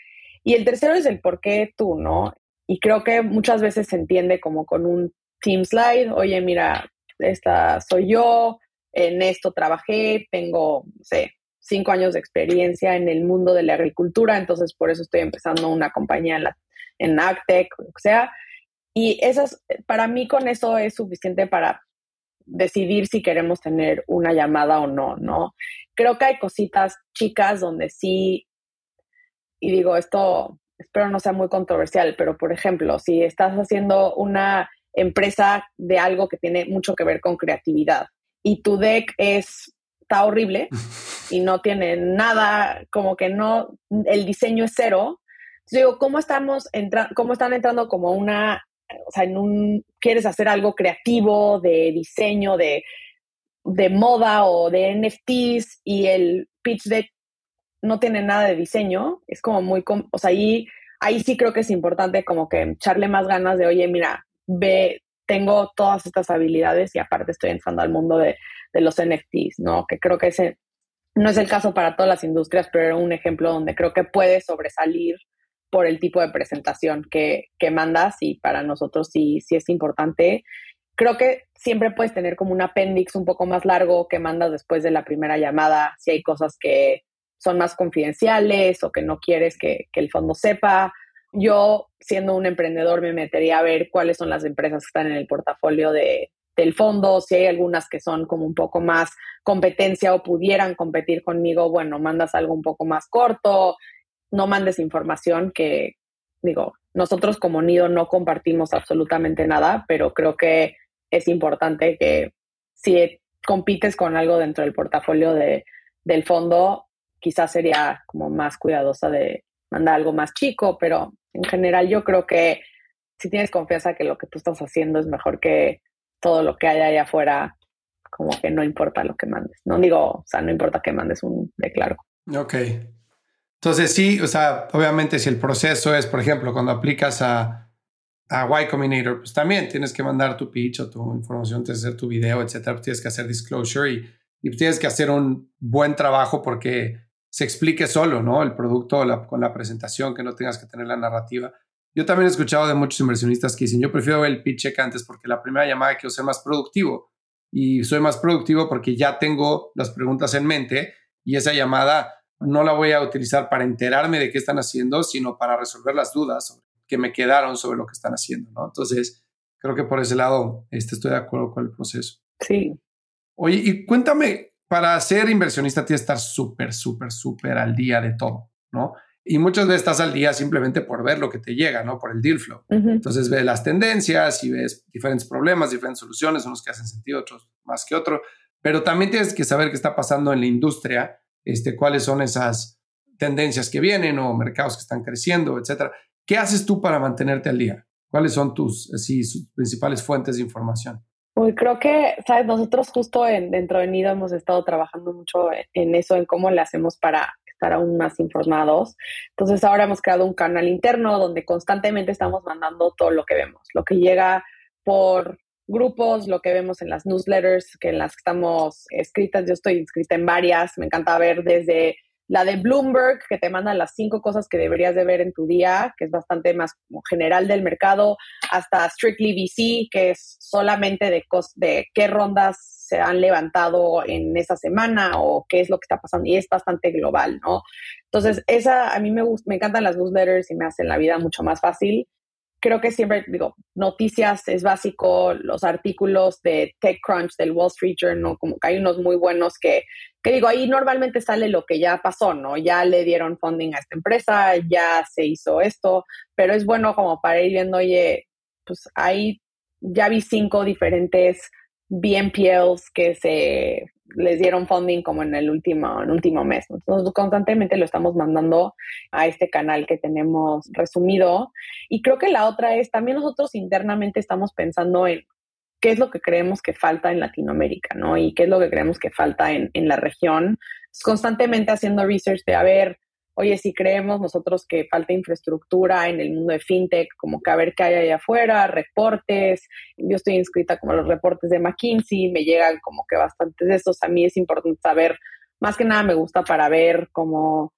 Y el tercero es el por qué tú, ¿no? Y creo que muchas veces se entiende como con un team slide, oye, mira, esta soy yo, en esto trabajé, tengo, no sé, cinco años de experiencia en el mundo de la agricultura, entonces por eso estoy empezando una compañía en, la, en Agtech, o sea. Y esas, para mí con eso es suficiente para decidir si queremos tener una llamada o no, ¿no? Creo que hay cositas chicas donde sí, y digo, esto espero no sea muy controversial, pero por ejemplo, si estás haciendo una empresa de algo que tiene mucho que ver con creatividad y tu deck es está horrible y no tiene nada, como que no, el diseño es cero. Entonces digo, ¿cómo estamos entrando, cómo están entrando como una, o sea, en un, quieres hacer algo creativo de diseño, de, de moda o de NFTs y el pitch deck no tiene nada de diseño? Es como muy, o sea, ahí, ahí sí creo que es importante como que echarle más ganas de, oye, mira, ve, tengo todas estas habilidades y aparte estoy entrando al mundo de de los NFTs, ¿no? Que creo que ese no es el caso para todas las industrias, pero era un ejemplo donde creo que puede sobresalir por el tipo de presentación que, que mandas y para nosotros sí, sí es importante. Creo que siempre puedes tener como un appendix un poco más largo que mandas después de la primera llamada, si hay cosas que son más confidenciales o que no quieres que, el fondo sepa. Yo, siendo un emprendedor, me metería a ver cuáles son las empresas que están en el portafolio de, del fondo, si hay algunas que son como un poco más competencia o pudieran competir conmigo, bueno, mandas algo un poco más corto, no mandes información que, digo, nosotros como Nido no compartimos absolutamente nada, pero creo que es importante que si compites con algo dentro del portafolio de, del fondo, quizás sería como más cuidadosa de mandar algo más chico, pero en general yo creo que si tienes confianza que lo que tú estás haciendo es mejor que todo lo que hay allá afuera, como que no importa lo que mandes. No digo, o sea, no importa que mandes un declaro. Ok. Entonces sí, o sea, obviamente si el proceso es, por ejemplo, cuando aplicas a, a Y Combinator, pues también tienes que mandar tu pitch o tu información, tienes que hacer tu video, etcétera, pues tienes que hacer disclosure y, y tienes que hacer un buen trabajo porque se explique solo, ¿no? El producto con la presentación, que no tengas que tener la narrativa. Yo también he escuchado de muchos inversionistas que dicen, yo prefiero el pitch check antes porque la primera llamada quiero ser más productivo y soy más productivo porque ya tengo las preguntas en mente y esa llamada no la voy a utilizar para enterarme de qué están haciendo, sino para resolver las dudas que me quedaron sobre lo que están haciendo, ¿no? Entonces, creo que por ese lado este, estoy de acuerdo con el proceso. Sí. Oye, y cuéntame, para ser inversionista tienes que estar súper, súper, súper al día de todo, ¿no? Y muchas veces estás al día simplemente por ver lo que te llega, ¿no? Por el deal flow. Entonces ves las tendencias y ves diferentes problemas, diferentes soluciones, unos que hacen sentido, otros más que otros. Pero también tienes que saber qué está pasando en la industria, este, cuáles son esas tendencias que vienen o mercados que están creciendo, etcétera. ¿Qué haces tú para mantenerte al día? ¿Cuáles son tus sus principales fuentes de información? Uy, creo que, sabes, nosotros justo en, dentro de Nido hemos estado trabajando mucho en eso, en cómo le hacemos para estar aún más informados. Entonces ahora hemos creado un canal interno donde constantemente estamos mandando todo lo que vemos, lo que llega por grupos, lo que vemos en las newsletters, que en las que estamos escritas, yo estoy inscrita en varias, me encanta ver desde la de Bloomberg, que te manda las cinco cosas que deberías de ver en tu día, que es bastante más general del mercado, hasta Strictly VC, que es solamente de, de qué rondas se han levantado en esa semana o qué es lo que está pasando y es bastante global, ¿no? Entonces, esa a mí me me encantan las newsletters y me hacen la vida mucho más fácil. Creo que siempre digo, noticias es básico, los artículos de TechCrunch del Wall Street Journal, como que hay unos muy buenos que, que digo, ahí normalmente sale lo que ya pasó, ¿no? Ya le dieron funding a esta empresa, ya se hizo esto, pero es bueno como para ir viendo, oye, pues ahí ya vi cinco diferentes BNPLs que se les dieron funding como en el último, en último mes. Entonces, constantemente lo estamos mandando a este canal que tenemos resumido. Y creo que la otra es, también nosotros internamente estamos pensando en qué es lo que creemos que falta en Latinoamérica, ¿no? Y qué es lo que creemos que falta en, en la región. constantemente haciendo research de, a ver, oye, si creemos nosotros que falta infraestructura en el mundo de fintech, como que a ver qué hay allá afuera, reportes, yo estoy inscrita como los reportes de McKinsey, me llegan como que bastantes de esos, a mí es importante saber, más que nada me gusta para ver como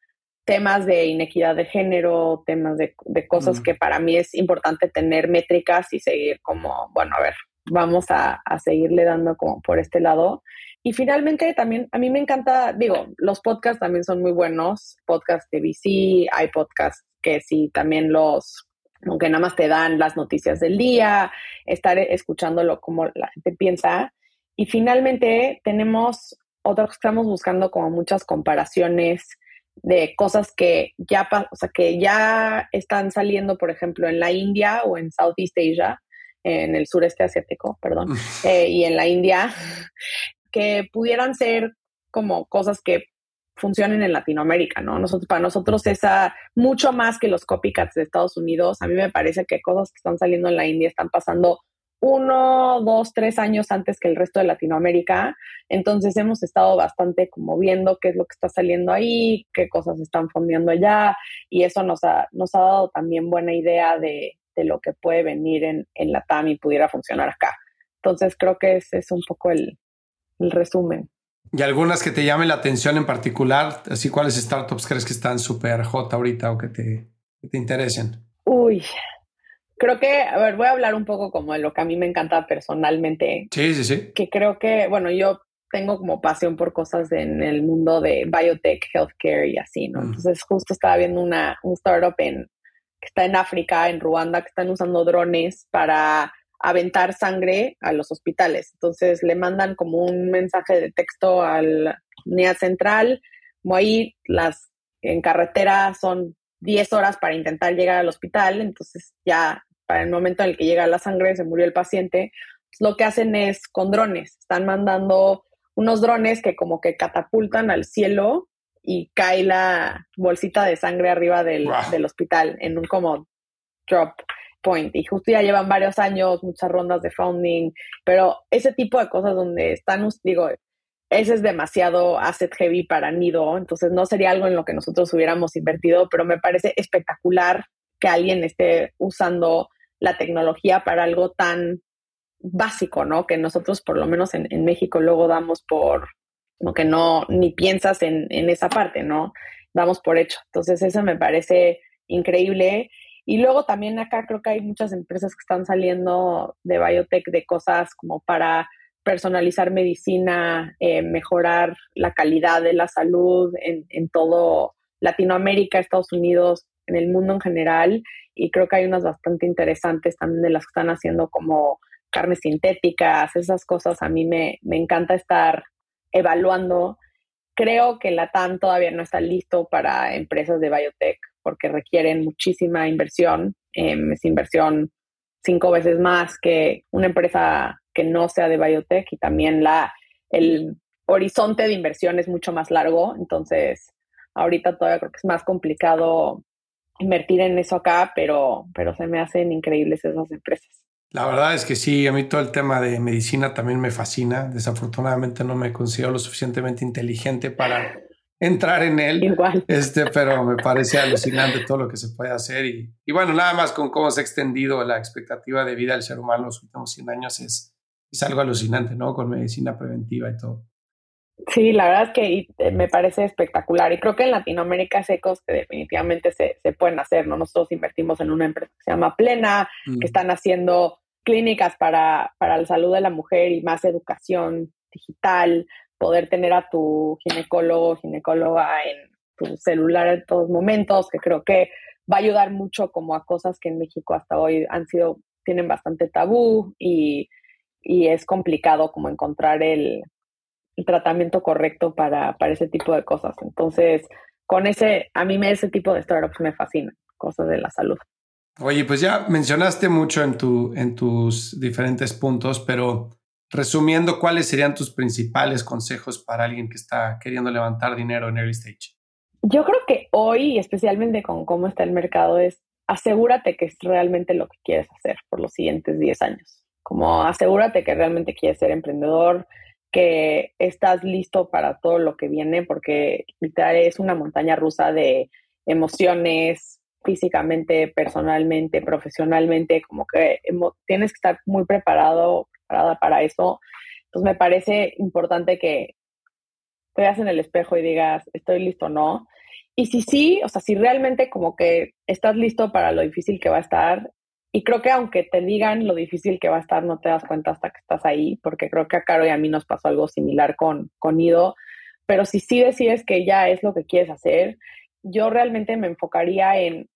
temas de inequidad de género, temas de, cosas mm. que para mí es importante tener métricas y seguir como, bueno, a ver, vamos a, a seguirle dando como por este lado. Y finalmente también a mí me encanta, digo, los podcasts también son muy buenos, podcasts de VC, hay podcasts que sí también los, aunque nada más te dan las noticias del día, estar escuchándolo como la gente piensa. Y finalmente tenemos otros que estamos buscando como muchas comparaciones de cosas que ya, o sea, que ya están saliendo, por ejemplo, en la India o en Southeast Asia, en el sureste asiático, perdón, eh, y en la India, que pudieran ser como cosas que funcionen en Latinoamérica, ¿no? Nosotros, para nosotros esa, mucho más que los copycats de Estados Unidos, a mí me parece que cosas que están saliendo en la India están pasando uno, dos, tres años antes que el resto de Latinoamérica. Entonces hemos estado bastante como viendo qué es lo que está saliendo ahí, qué cosas están fondeando allá, y eso nos ha, nos ha dado también buena idea de, de lo que puede venir en, en la TAM y pudiera funcionar acá. Entonces creo que ese es un poco el, el resumen. ¿Y algunas que te llamen la atención en particular? Así, ¿cuáles startups crees que están súper hot ahorita o que te, te interesen? Uy, creo que, a ver, voy a hablar un poco como de lo que a mí me encanta personalmente. Sí, sí, sí. Que creo que, bueno, yo tengo como pasión por cosas en el mundo de biotech, healthcare y así, ¿no? Entonces, justo estaba viendo una, un startup en, que está en África, en Ruanda, que están usando drones para aventar sangre a los hospitales. Entonces le mandan como un mensaje de texto al unidad central, como ahí las en carretera son 10 horas para intentar llegar al hospital, entonces ya para el momento en el que llega la sangre se murió el paciente, lo que hacen es con drones, están mandando unos drones que como que catapultan al cielo y cae la bolsita de sangre arriba del, del hospital en un como drop point y justo ya llevan varios años, muchas rondas de founding, pero ese tipo de cosas donde están, digo, ese es demasiado asset heavy para Nido, entonces no sería algo en lo que nosotros hubiéramos invertido, pero me parece espectacular que alguien esté usando la tecnología para algo tan básico, ¿no? Que nosotros por lo menos en, México luego damos por, como que no, ni piensas en, en esa parte, ¿no? Damos por hecho. Entonces eso me parece increíble y luego también acá creo que hay muchas empresas que están saliendo de biotech de cosas como para personalizar medicina, eh, mejorar la calidad de la salud en, en todo Latinoamérica, Estados Unidos, en el mundo en general. Y creo que hay unas bastante interesantes también de las que están haciendo como carnes sintéticas, esas cosas. A mí me, me encanta estar evaluando. Creo que la TAM todavía no está listo para empresas de biotech porque requieren muchísima inversión. Em, es inversión cinco veces más que una empresa que no sea de biotech y también la, el horizonte de inversión es mucho más largo. Entonces, ahorita todavía creo que es más complicado invertir en eso acá, pero, pero se me hacen increíbles esas empresas. La verdad es que sí, a mí todo el tema de medicina también me fascina. Desafortunadamente no me considero lo suficientemente inteligente para entrar en él. Igual. Este, pero me parece alucinante todo lo que se puede hacer. Y, y, bueno, nada más con cómo se ha extendido la expectativa de vida del ser humano en los últimos 100 años es, es algo alucinante, ¿no? Con medicina preventiva y todo. Sí, la verdad es que eh, me parece espectacular y creo que en Latinoamérica hay cosas que definitivamente se, se, pueden hacer, ¿no? Nosotros invertimos en una empresa que se llama Plena, que mm. están haciendo clínicas para, para la salud de la mujer y más educación digital, poder tener a tu ginecólogo, ginecóloga en tu celular en todos momentos, que creo que va a ayudar mucho como a cosas que en México hasta hoy han sido, tienen bastante tabú y, y es complicado como encontrar el, tratamiento correcto para, para ese tipo de cosas. Entonces, con ese, a mí me, ese tipo de startups me fascinan, cosas de la salud. Oye, pues ya mencionaste mucho en, tu, en tus diferentes puntos, pero resumiendo, ¿cuáles serían tus principales consejos para alguien que está queriendo levantar dinero en early stage? Yo creo que hoy, especialmente con cómo está el mercado, es asegúrate que es realmente lo que quieres hacer por los siguientes 10 años. Como asegúrate que realmente quieres ser emprendedor, que estás listo para todo lo que viene, porque literal es una montaña rusa de emociones físicamente, personalmente, profesionalmente, como que tienes que estar muy preparado, preparada para eso. Entonces me parece importante que te veas en el espejo y digas, estoy listo o no. Y si sí, o sea, si realmente como que estás listo para lo difícil que va a estar, y creo que aunque te digan lo difícil que va a estar, no te das cuenta hasta que estás ahí, porque creo que a Caro y a mí nos pasó algo similar con, con Ido. Pero si sí decides que ya es lo que quieres hacer, yo realmente me enfocaría en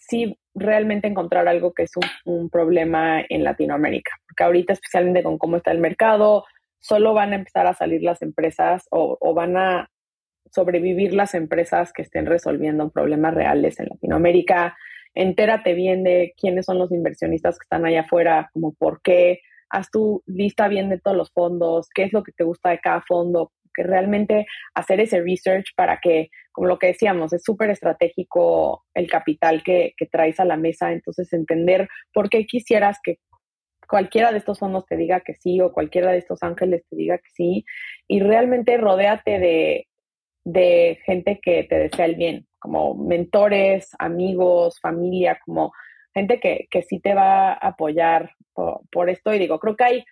sí realmente encontrar algo que es un, problema en Latinoamérica. Porque ahorita, especialmente con cómo está el mercado, solo van a empezar a salir las empresas o, o van a sobrevivir las empresas que estén resolviendo problemas reales en Latinoamérica entérate bien de quiénes son los inversionistas que están allá afuera, como por qué, haz tu lista bien de todos los fondos, qué es lo que te gusta de cada fondo, que realmente hacer ese research para que, como lo que decíamos, es súper estratégico el capital que, que traes a la mesa, entonces entender por qué quisieras que cualquiera de estos fondos te diga que sí o cualquiera de estos ángeles te diga que sí y realmente rodéate de, de gente que te desea el bien, como mentores, amigos, familia, como gente que, que sí te va a apoyar por, esto. Y digo, creo que hay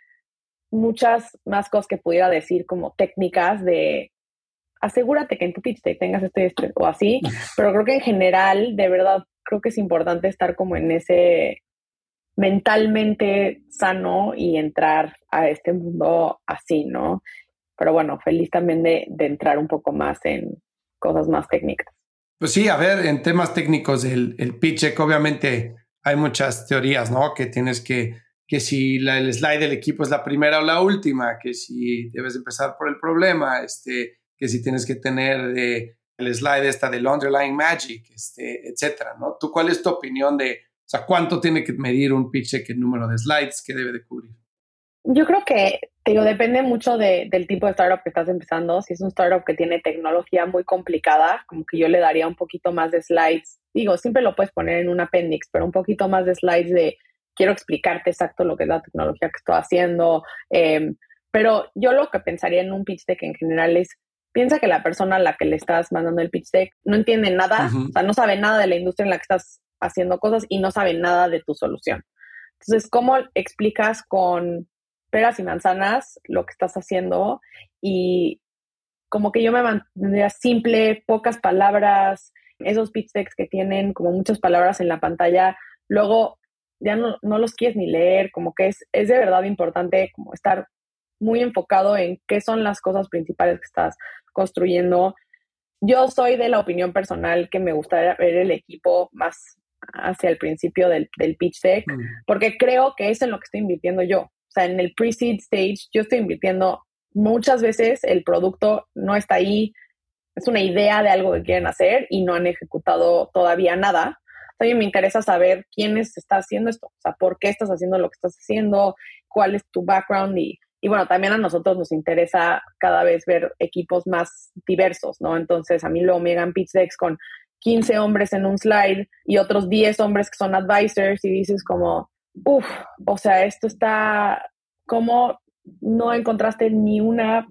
muchas más cosas que pudiera decir como técnicas de asegúrate que en tu pitch te tengas esto y esto o así, pero creo que en general, de verdad, creo que es importante estar como en ese mentalmente sano y entrar a este mundo así, ¿no? Pero bueno, feliz también de, entrar un poco más en cosas más técnicas. Pues sí, a ver, en temas técnicos, el, el pitch obviamente hay muchas teorías, ¿no? Que tienes que, que si el slide del equipo es la primera o la última, que si debes empezar por el problema, este, que si tienes que tener de, el slide esta del underlying magic, este, etcétera, ¿no? ¿Tú cuál es tu opinión de, o sea, cuánto tiene que medir un pitch qué número de slides que debe de cubrir? Yo creo que, digo, depende mucho de, del tipo de startup que estás empezando. Si es un startup que tiene tecnología muy complicada, como que yo le daría un poquito más de slides. Digo, siempre lo puedes poner en un appendix, pero un poquito más de slides de quiero explicarte exacto lo que es la tecnología que estoy haciendo. Em, pero yo lo que pensaría en un pitch deck en general es, piensa que la persona a la que le estás mandando el pitch deck no entiende nada, o sea, no sabe nada de la industria en la que estás haciendo cosas y no sabe nada de tu solución. Entonces, ¿cómo explicas con peras y manzanas lo que estás haciendo y como que yo me mantendría simple, pocas palabras, esos pitch decks que tienen como muchas palabras en la pantalla, luego ya no, no los quieres ni leer, como que es, es de verdad importante como estar muy enfocado en qué son las cosas principales que estás construyendo. Yo soy de la opinión personal que me gustaría ver el equipo más hacia el principio del, del pitch deck, porque creo que es en lo que estoy invirtiendo yo. O sea, en el pre-seed stage yo estoy invirtiendo muchas veces el producto no está ahí, es una idea de algo que quieren hacer y no han ejecutado todavía nada. Mí me interesa saber quiénes está haciendo esto, o sea, por qué estás haciendo lo que estás haciendo, cuál es tu background y, y bueno, también a nosotros nos interesa cada vez ver equipos más diversos, ¿no? Entonces, a mí luego me llegan pitch decks con 15 hombres en un slide y otros 10 hombres que son advisors y dices como, uff, o sea, esto está, ¿cómo no encontraste ni una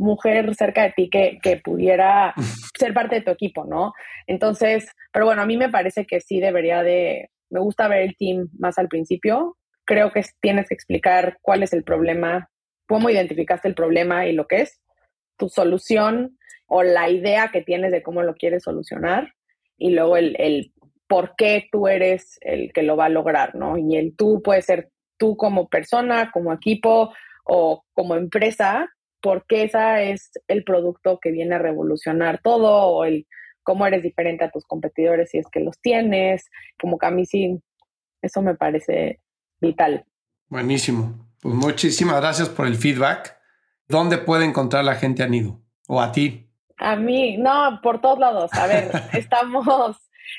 mujer cerca de ti que, que, pudiera ser parte de tu equipo, ¿no? Entonces, pero bueno, a mí me parece que sí debería de, me gusta ver el team más al principio. Creo que tienes que explicar cuál es el problema, cómo identificaste el problema y lo que es, tu solución o la idea que tienes de cómo lo quieres solucionar y luego el, el por qué tú eres el que lo va a lograr, ¿no? Y el tú puede ser tú como persona, como equipo o como empresa, porque esa es el producto que viene a revolucionar todo o el cómo eres diferente a tus competidores si es que los tienes, como que a mí sí, eso me parece vital. Buenísimo. Pues muchísimas gracias por el feedback. ¿Dónde puede encontrar la gente a Nido o a ti? A mí, no, por todos lados. A ver, estamos,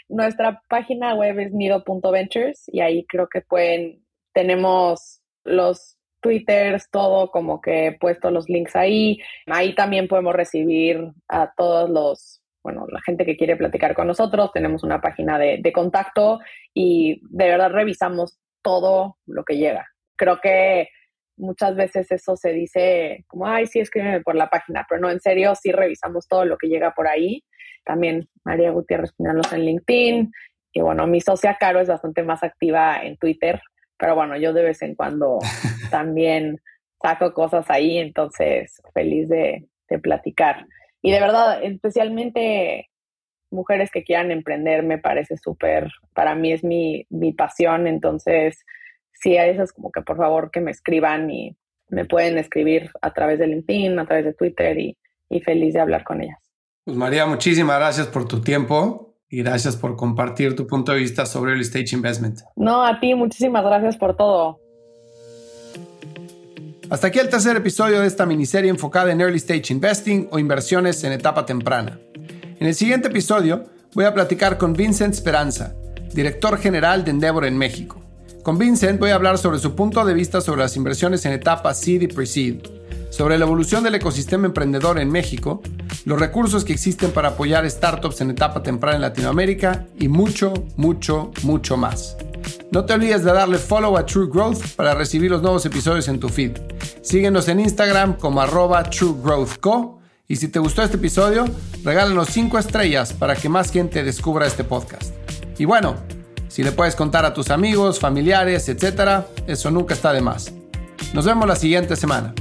nuestra página web es nido.ventures y ahí creo que pueden, tenemos los twitters, todo como que he puesto los links ahí. Ahí también podemos recibir a todos los, bueno, la gente que quiere platicar con nosotros. Tenemos una página de, de contacto y de verdad revisamos todo lo que llega. Creo que muchas veces eso se dice como, ay, sí, escríbeme por la página, pero no, en serio, sí revisamos todo lo que llega por ahí. También María Gutiérrez Pinalos en LinkedIn. Y bueno, mi socia Caro es bastante más activa en Twitter, pero bueno, yo de vez en cuando también saco cosas ahí, entonces feliz de, de platicar. Y de verdad, especialmente mujeres que quieran emprender, me parece súper, para mí es mi, mi pasión, entonces sí, a esas como que por favor que me escriban y me pueden escribir a través de LinkedIn, a través de Twitter y, y feliz de hablar con ellas. Pues María, muchísimas gracias por tu tiempo y gracias por compartir tu punto de vista sobre el Stage Investment. No, a ti, muchísimas gracias por todo. Hasta aquí el tercer episodio de esta miniserie enfocada en Early Stage Investing o inversiones en etapa temprana. En el siguiente episodio voy a platicar con Vincent Speranza, director general de Endeavor en México. Con Vincent voy a hablar sobre su punto de vista sobre las inversiones en etapa seed y pre-seed, sobre la evolución del ecosistema emprendedor en México, los recursos que existen para apoyar startups en etapa temprana en Latinoamérica y mucho, mucho, mucho más. No te olvides de darle follow a True Growth para recibir los nuevos episodios en tu feed. Síguenos en Instagram como arroba truegrowthco y si te gustó este episodio, regálanos 5 estrellas para que más gente descubra este podcast. Y bueno, si le puedes contar a tus amigos, familiares, etc., eso nunca está de más. Nos vemos la siguiente semana.